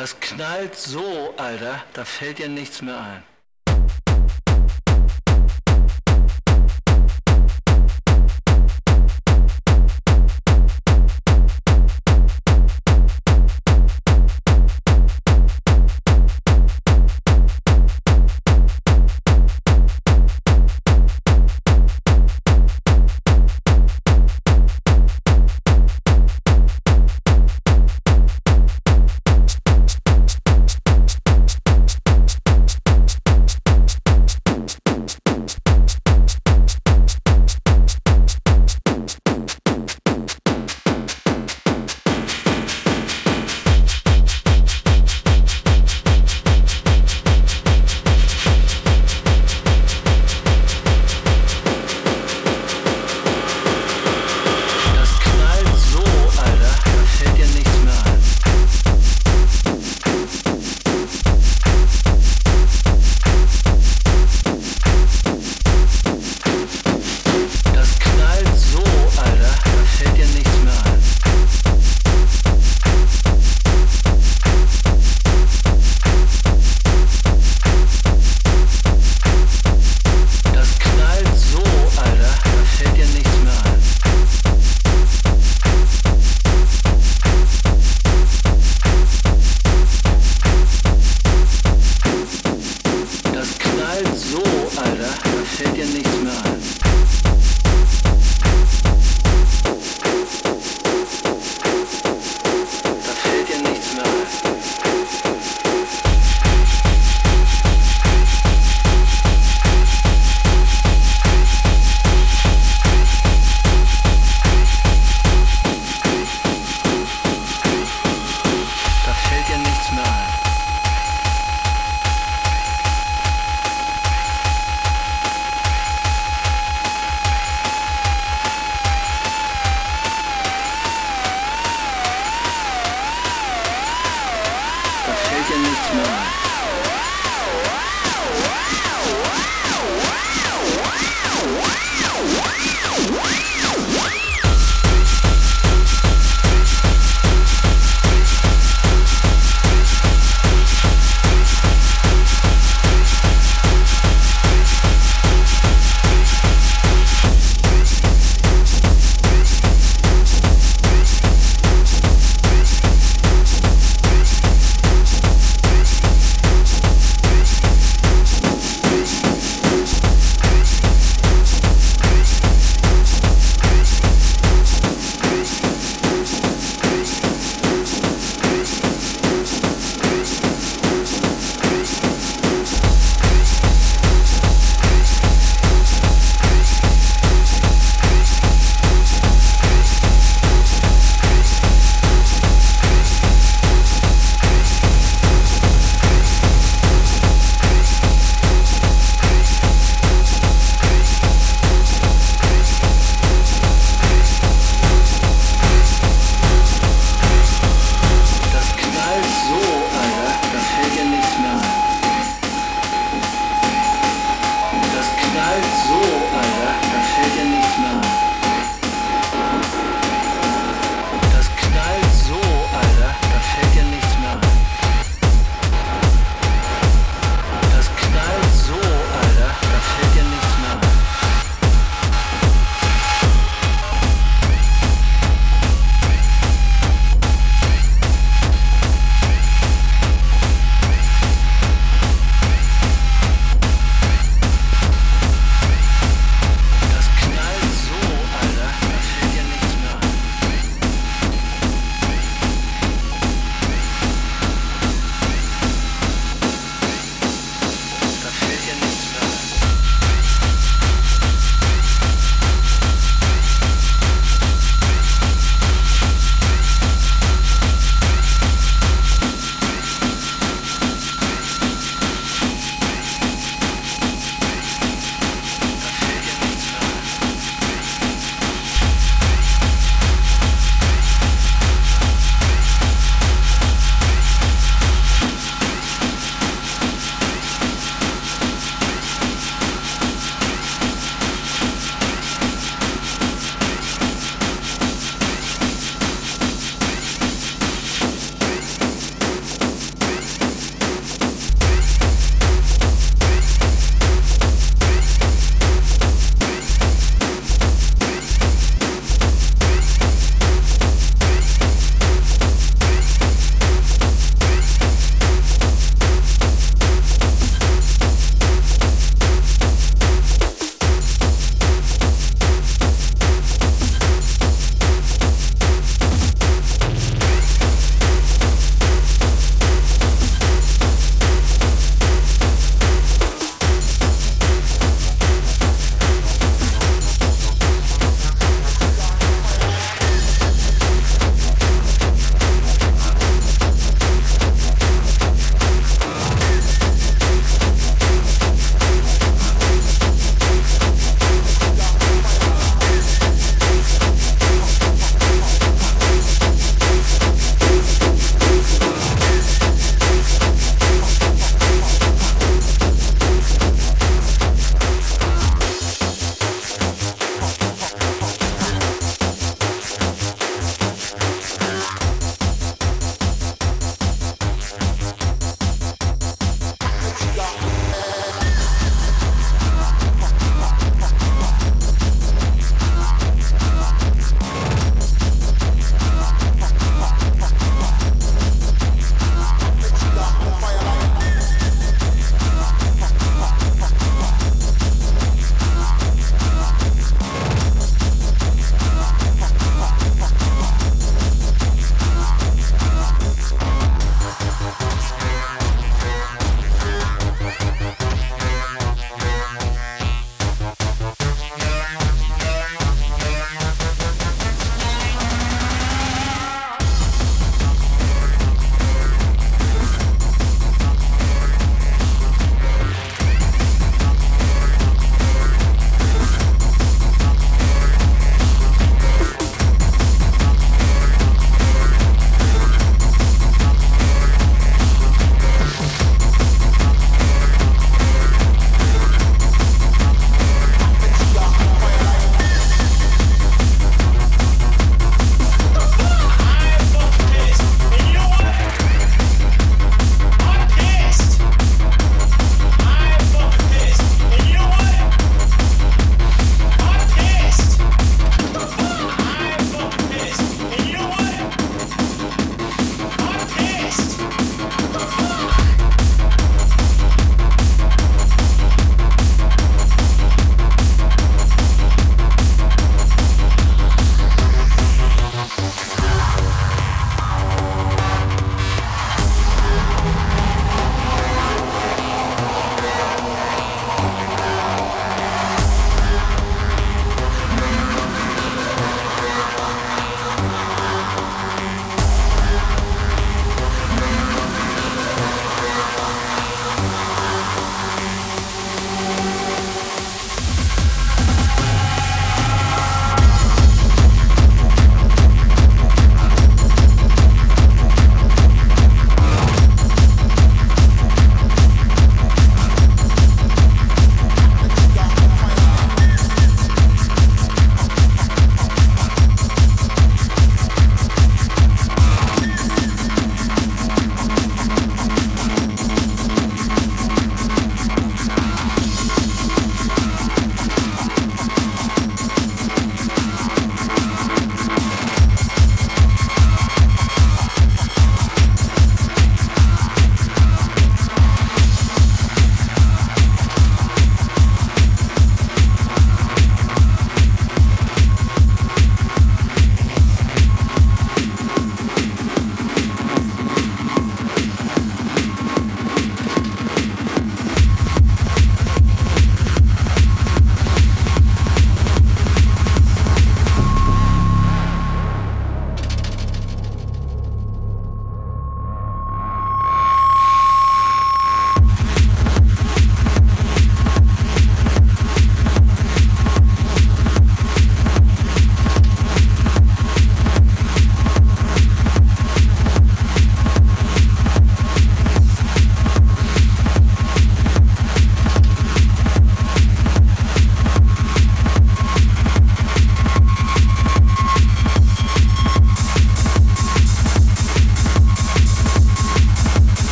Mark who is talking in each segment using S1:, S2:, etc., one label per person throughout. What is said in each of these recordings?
S1: Das knallt so, Alter, da fällt dir nichts mehr ein.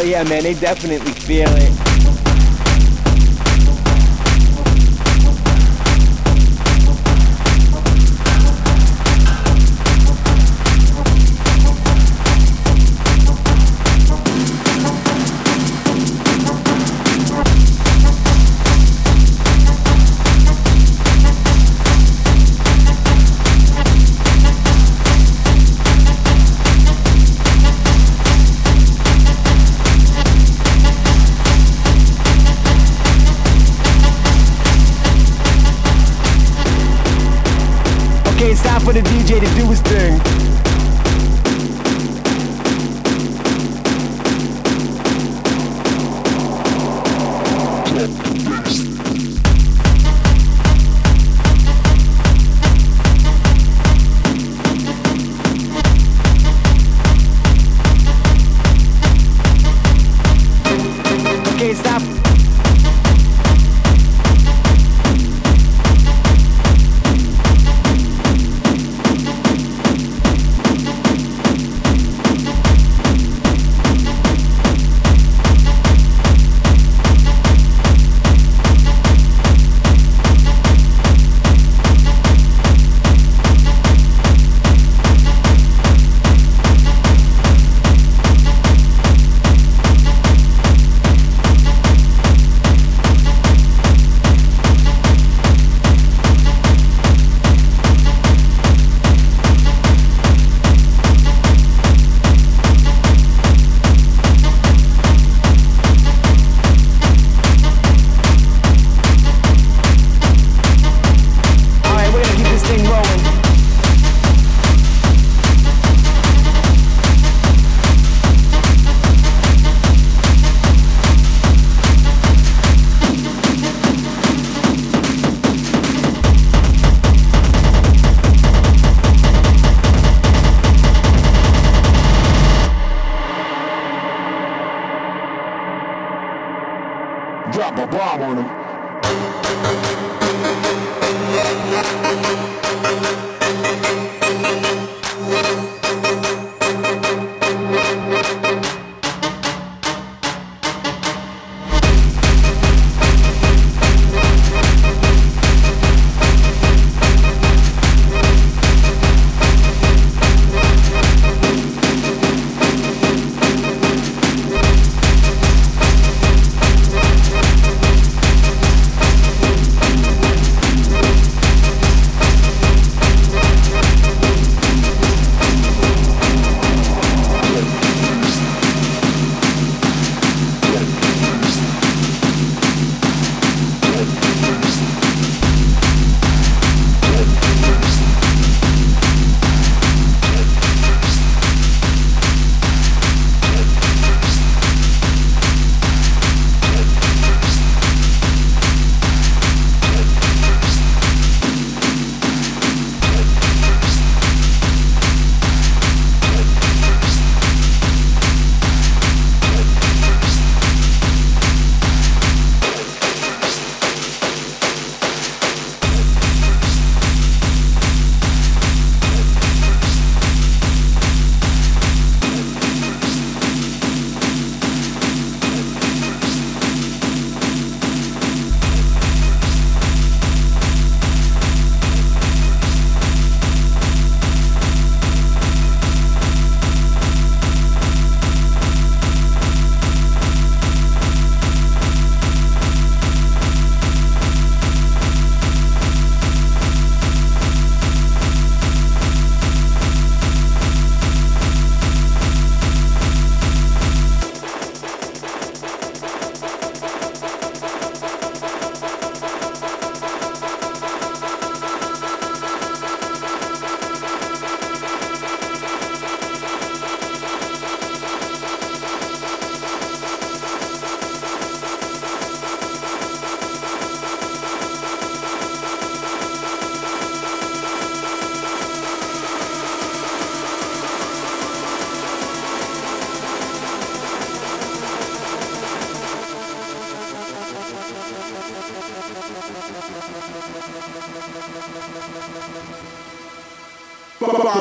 S2: Oh yeah, man, they definitely feel it.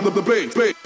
S2: The
S3: bass, bass, bass.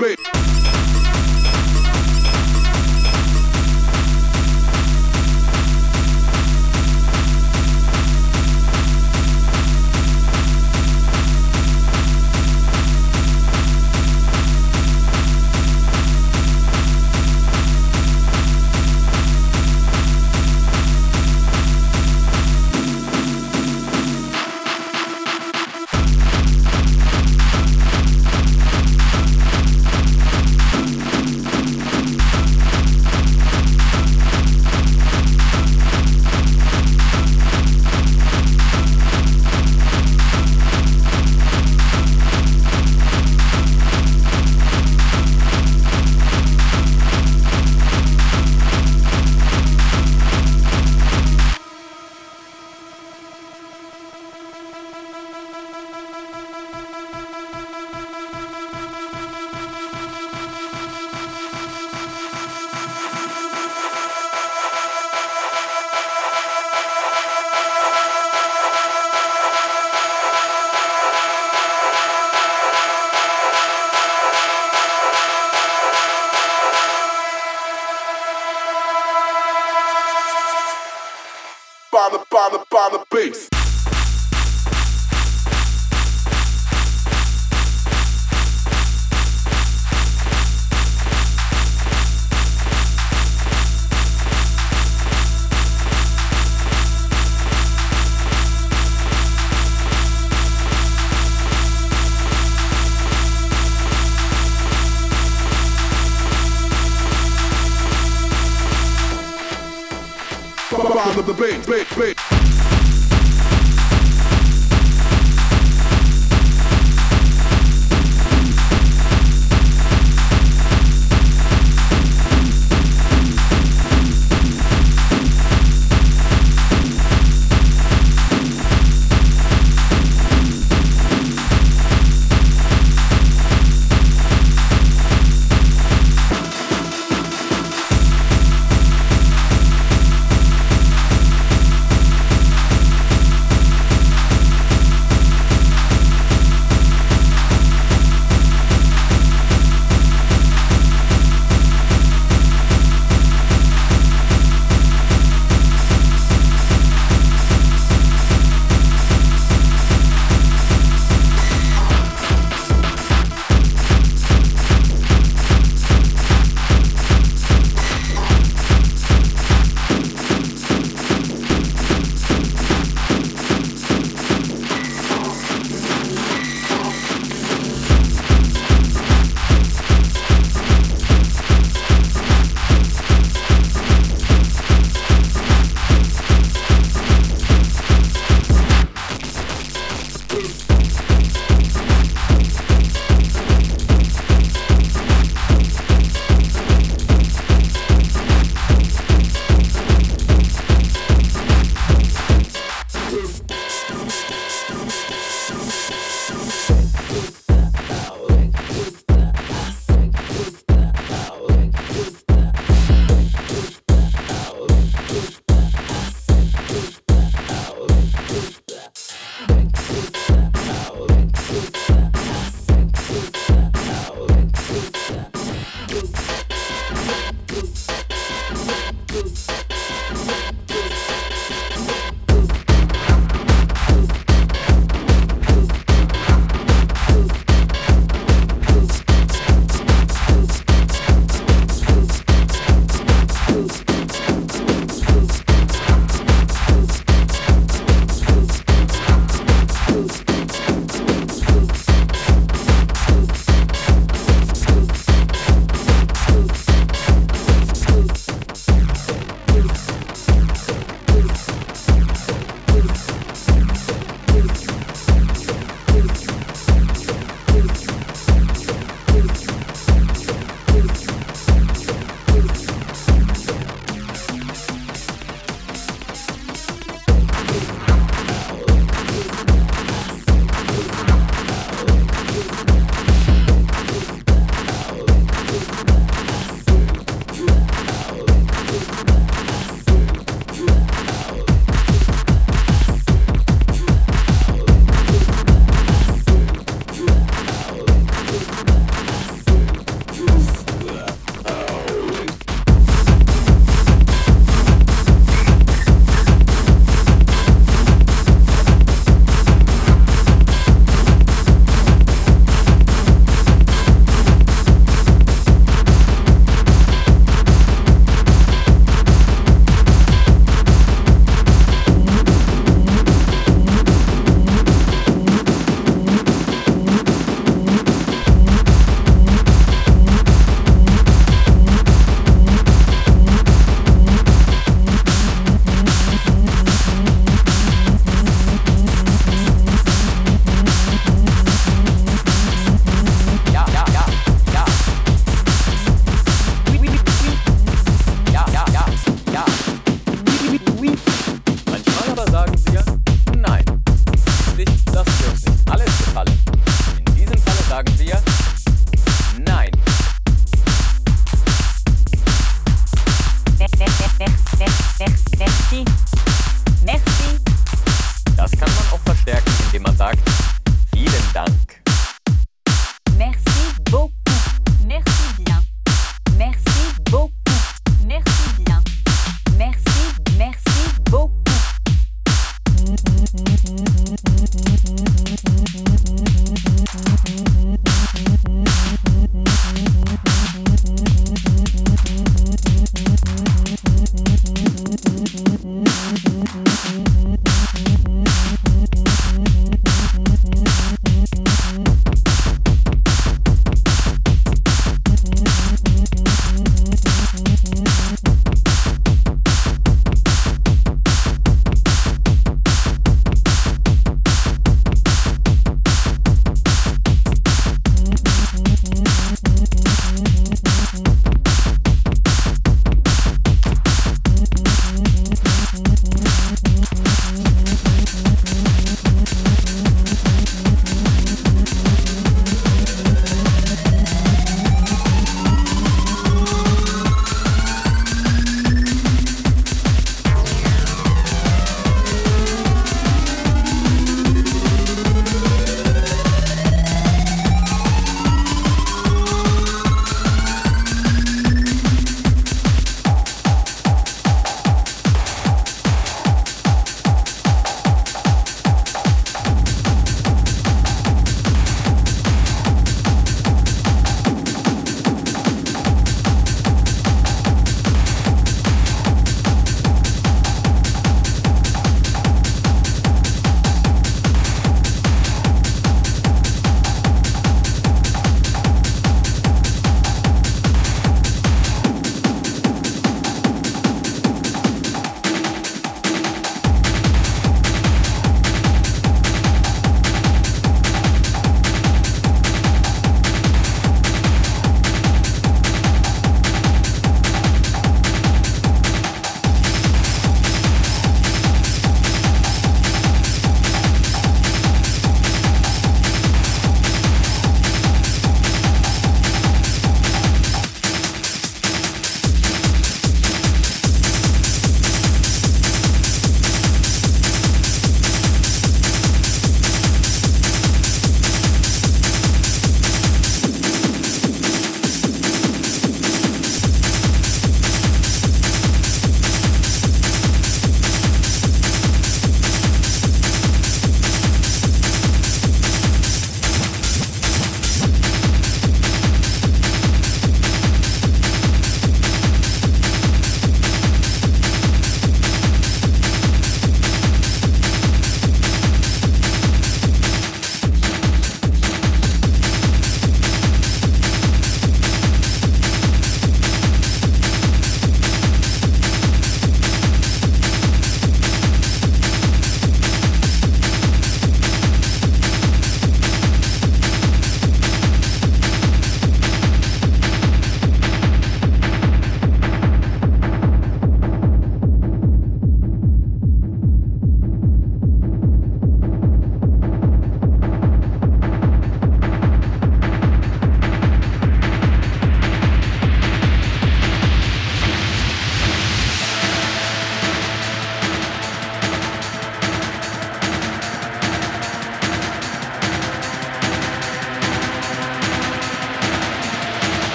S3: Bass, bass, bass.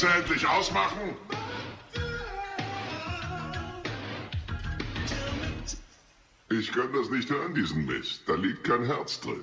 S4: Scheiße endlich ausmachen? Ich kann das nicht hören, diesen Mist. Da liegt kein Herz drin.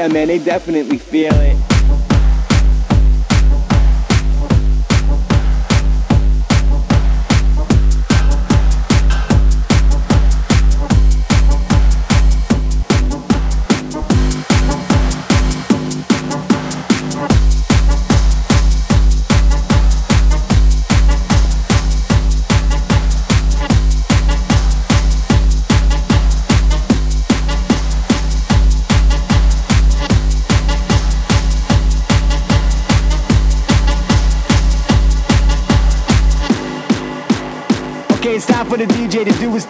S2: Yeah, man, they definitely feel it. To do his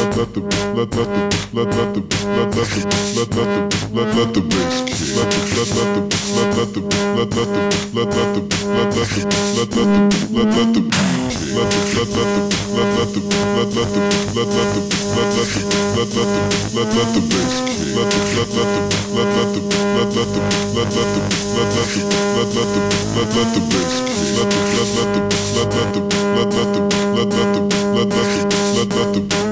S5: let the let let the let let the let let the let let the let let the bass kick let the let let the let let the let let the let let the let let the let let the let let the let the let let the let let the let let the let let the let let the let let the let let the bass kick let the let let the let let the let let the let let the let let the let let the let
S4: let the bass kick let the let let the let let the let let the let let the let let
S6: the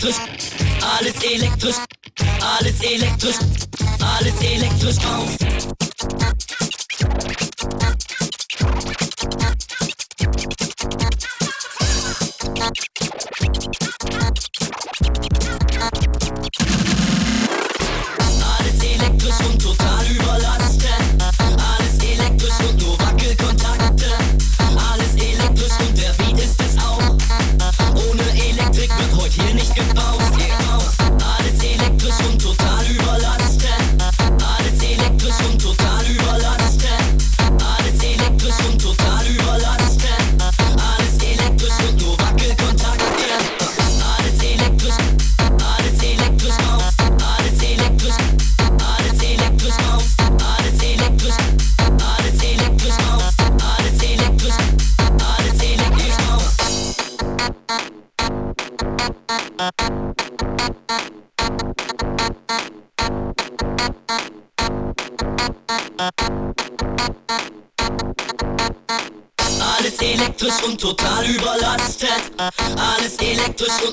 S6: elektrisch, alles elektrisch, alles elektrisch, alles elektrisch. Aus.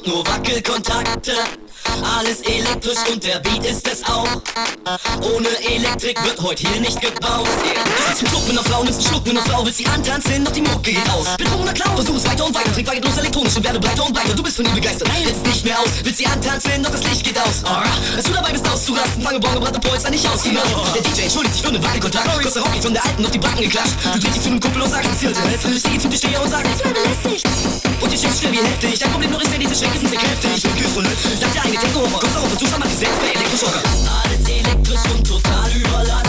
S6: Nur Wackelkontakte. Alles elektrisch und der Beat ist es auch. Ohne Elektrik wird heute hier nicht gebaut. Du bist im Club mit einer Frau, nimmst einen Schluck mit einer Frau, willst sie antanzen, doch die Mucke geht aus. Betrunkener Clown, versuch es weiter und weiter, trink weiter los elektronisch und werde breiter und weiter. Du bist von ihr begeistert, hältst nicht mehr aus, willst sie antanzen, doch das Licht geht aus. Als du dabei bist auszurasten, fange Bon gebrannte Polster nicht auszumachen. Der DJ entschuldigt sich für einen Wackelkontakt, darauf geht's von der Alten auf die Backen geklatscht. Du drehst dich zu einem Kumpel und sagst, was hier ist. Sie geht zu dir und sagt, ich bin belästigt. Und die Chicks schnell wie heftig, dein Problem nur ist, wenn diese Schränke sind sehr kräftig. Und gefühl, sagt der eine Techno, kommst darauf, versuchst einmal gesetzt bei Elektroschocker. Alles elektrisch und total überlastet.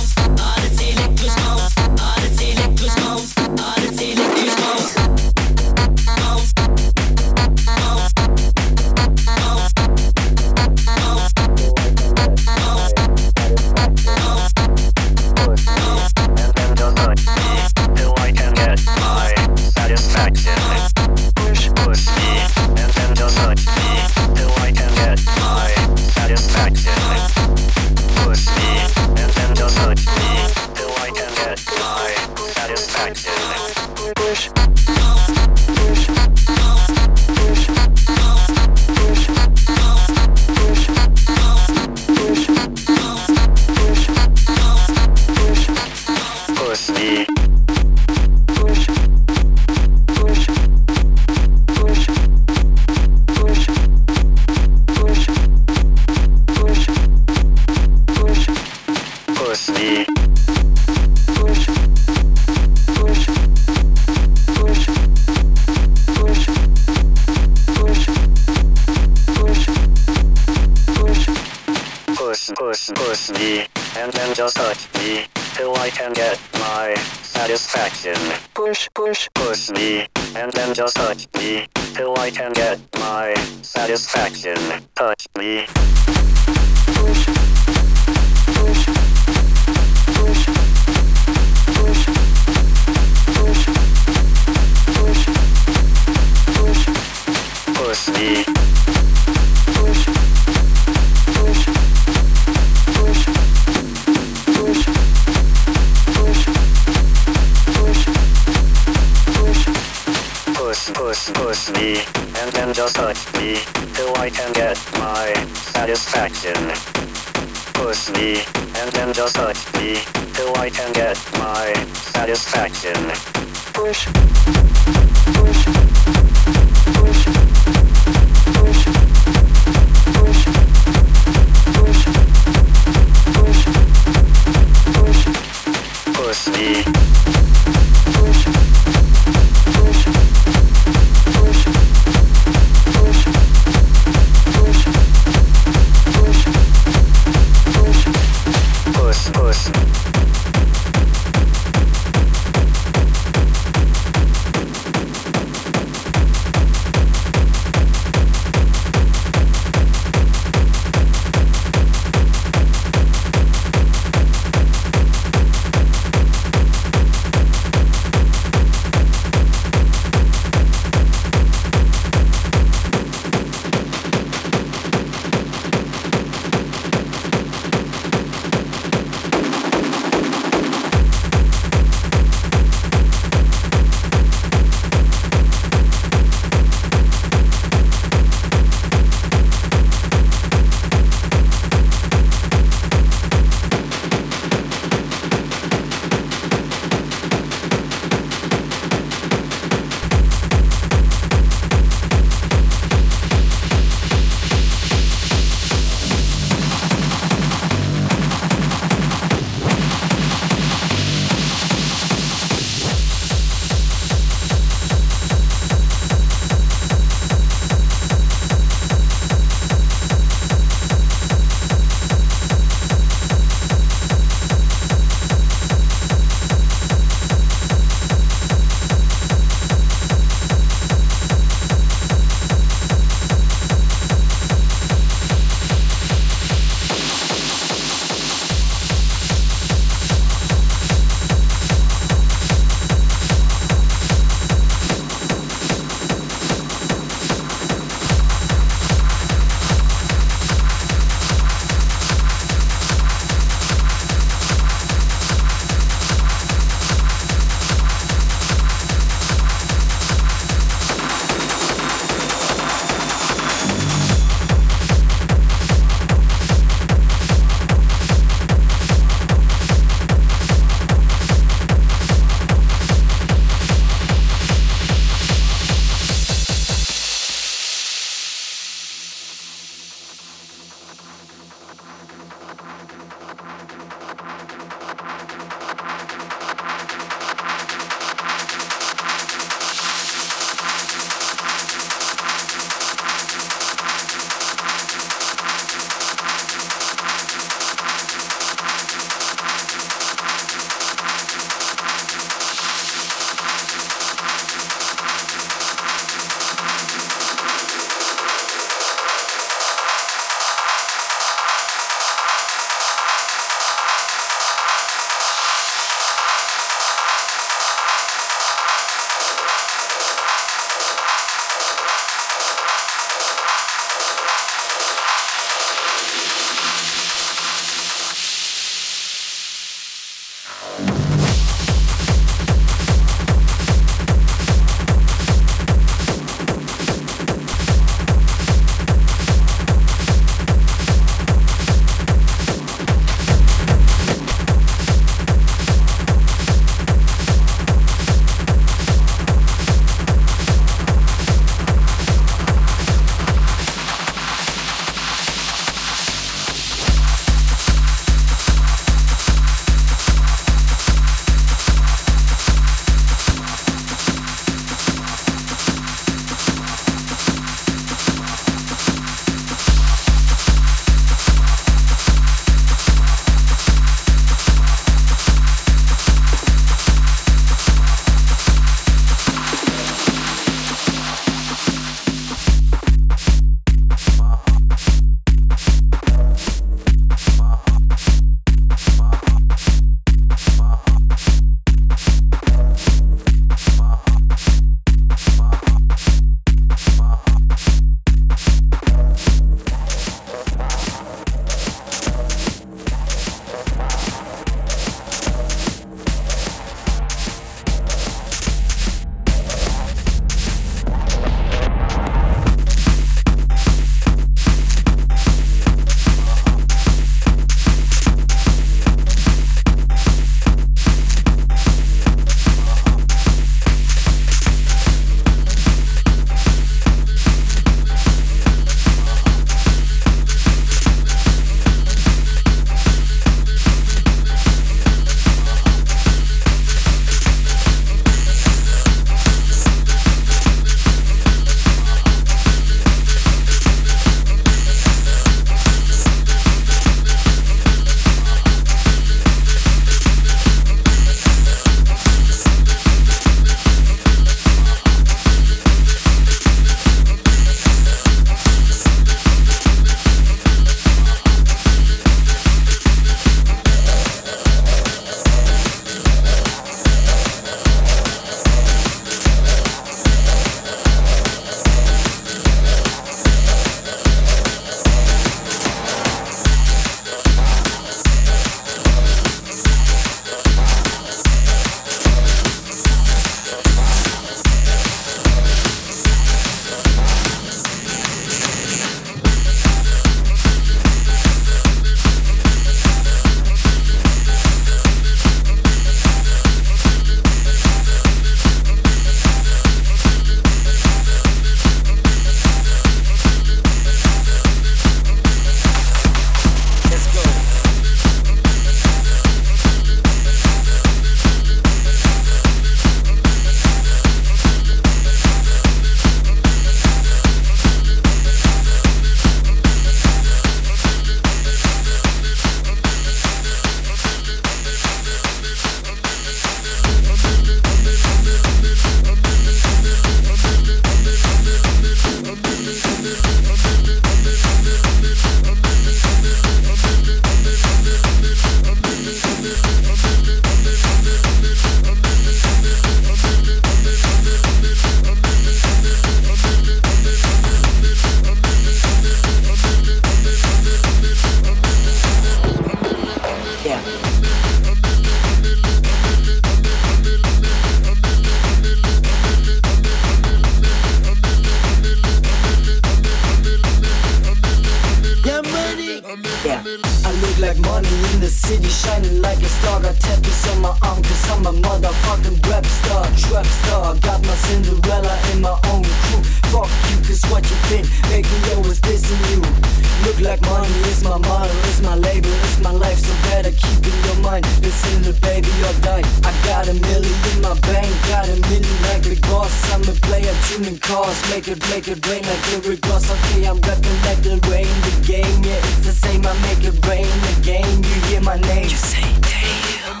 S7: Keep in your mind, listen to baby or die. I got a million in my bank, got a million like a boss. I'm a player tuning cars, make it, make it rain like lyric gloss Okay, I'm rapping like the rain, the game, yeah it's the same. I make it rain, the game, you hear my name. You say damn.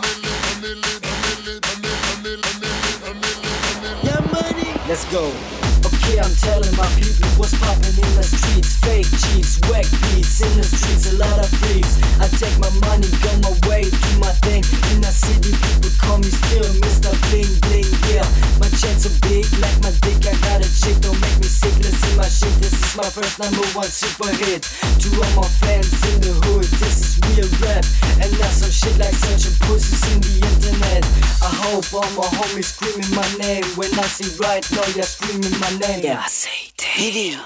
S7: Yeah money. Let's go Okay, I'm telling my people what's poppin' in the streets. Fake cheats, whack beats In the streets, a lot of freaks I take my money, go my way, do my thing. In the city, people call me still Mr. Bling Bling, yeah. My chains are big, like my dick I got a chick, don't make me sick Listen my shit, this is my first number one super hit. To all my fans in the hood This is real rap. And not some shit like searching pussies in the internet. I hope all my homies screaming my name. When I see right now, you're screaming my name I say damn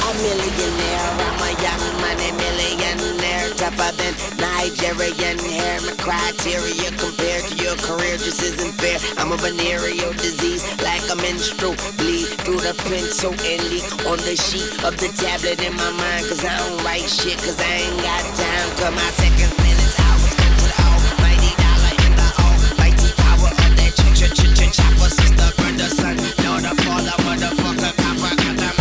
S8: A millionaire, Tougher than Nigerian hair My criteria compared to your career just isn't fair. I'm a venereal disease like a menstrual Bleed through the pencil and leak on the sheet of the tablet in my mind Cause I don't write shit cause I ain't got time Cause my second minutes, hours go to the almighty dollar in the almighty power of that ch ch ch ch chopper. Sister, brother, son, daughter, father, motherfucker, copper Got